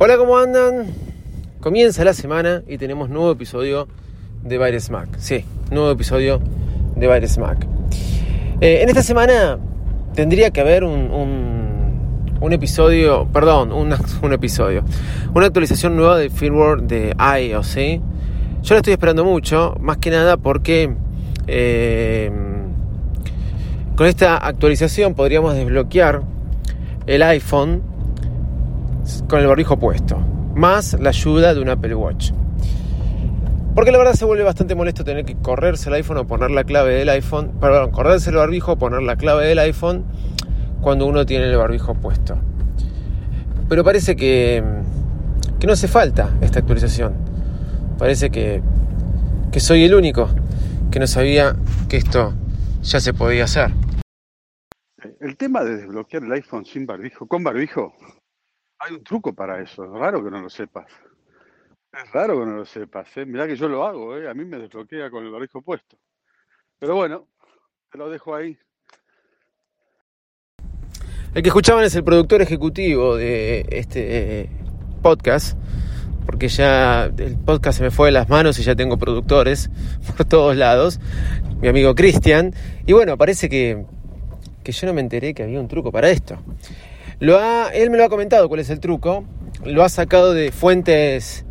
Hola, ¿cómo andan? Comienza la semana y tenemos nuevo episodio de Virus Mac. Sí, nuevo episodio de Virus Mac. Eh, en esta semana tendría que haber un, un, episodio, perdón, un episodio, una actualización nueva de firmware de iOS. Yo la estoy esperando mucho, más que nada porque eh, con esta actualización podríamos desbloquear el iPhone con el barbijo puesto, más la ayuda de un Apple Watch. Porque la verdad se vuelve bastante molesto tener que correrse el iPhone o poner la clave del iPhone, perdón, correrse el barbijo o poner la clave del iPhone cuando uno tiene el barbijo puesto. Pero parece que, que no hace falta esta actualización. Parece que, que soy el único que no sabía que esto ya se podía hacer. El tema de desbloquear el iPhone sin barbijo, con barbijo, hay un truco para eso, es raro que no lo sepas. Es raro que no lo sepas, ¿eh? Mirá que yo lo hago, ¿eh? A mí me desbloquea con el barbijo puesto. Pero bueno, te lo dejo ahí. El que escuchaban es el productor ejecutivo de este podcast, porque ya el podcast se me fue de las manos y ya tengo productores por todos lados, mi amigo Cristian, y bueno, parece que, que yo no me enteré que había un truco para esto. Lo ha, él me lo ha comentado cuál es el truco, lo ha sacado de fuentes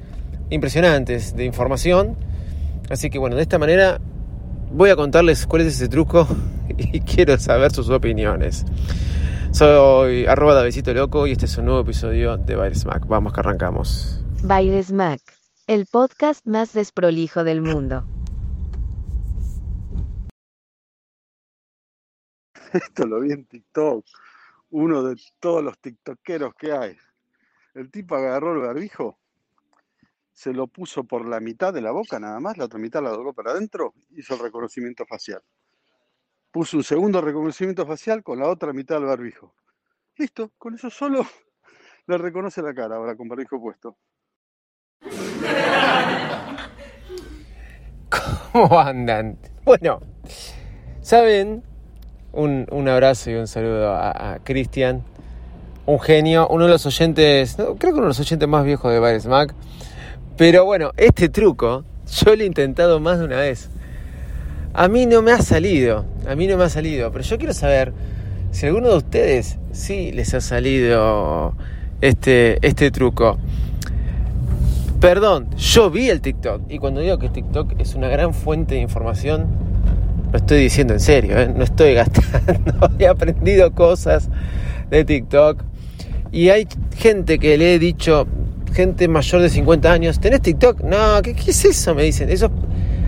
impresionantes de información, así que bueno, de esta manera voy a contarles cuál es ese truco y quiero saber sus opiniones. Soy arroba Davecito Loco y este es un nuevo episodio de Baires Mac. Vamos que arrancamos. Baires Mac, el podcast más desprolijo del mundo. Esto lo vi en TikTok uno de todos los tiktokeros que hay. El tipo agarró el barbijo, se lo puso por la mitad de la boca nada más, la otra mitad la dobló para adentro, hizo el reconocimiento facial. Puso un segundo reconocimiento facial con la otra mitad del barbijo. Listo, con eso solo le reconoce la cara ahora con barbijo puesto. ¿Cómo andan? Bueno, ¿saben un, abrazo y un saludo a, Cristian, un genio, uno de los oyentes, creo que uno de los oyentes más viejos de Bares Mac. Pero bueno, este truco yo lo he intentado más de una vez. A mí no me ha salido, a mí no me ha salido, pero yo quiero saber si a alguno de ustedes sí les ha salido este, este truco. Perdón, yo vi el TikTok y cuando digo que TikTok es una gran fuente de información, estoy diciendo en serio, ¿eh? no estoy gastando. He aprendido cosas de TikTok. Y hay gente que le he dicho, gente mayor de 50 años, ¿tenés TikTok? No, ¿qué, es eso? Me dicen. Esos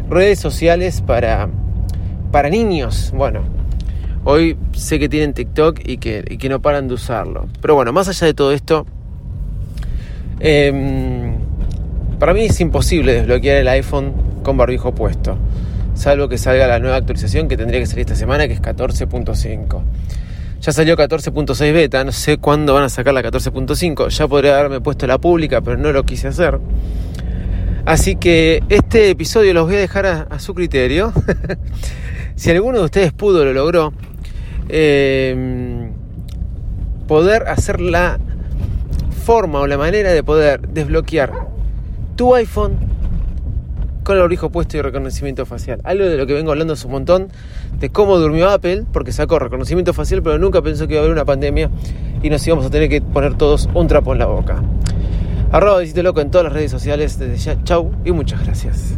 redes sociales para, para niños. Bueno, hoy sé que tienen TikTok y que, y que no paran de usarlo. Pero bueno, más allá de todo esto, em, para mí es imposible desbloquear el iPhone con barbijo puesto salvo que salga la nueva actualización que tendría que salir esta semana, que es 14.5. Ya salió 14.6 beta, no sé cuándo van a sacar la 14.5. Ya podría haberme puesto la pública, pero no lo quise hacer. Así que este episodio los voy a dejar a, su criterio. si alguno de ustedes pudo, lo logró, em, poder hacer la forma o la manera de poder desbloquear tu iPhone con el orijo puesto y reconocimiento facial. Algo de lo que vengo hablando hace un montón, de cómo durmió Apple, porque sacó reconocimiento facial, pero nunca pensó que iba a haber una pandemia y nos íbamos a tener que poner todos un trapo en la boca. Arroba Visito Loco en todas las redes sociales. Desde ya, chau y muchas gracias.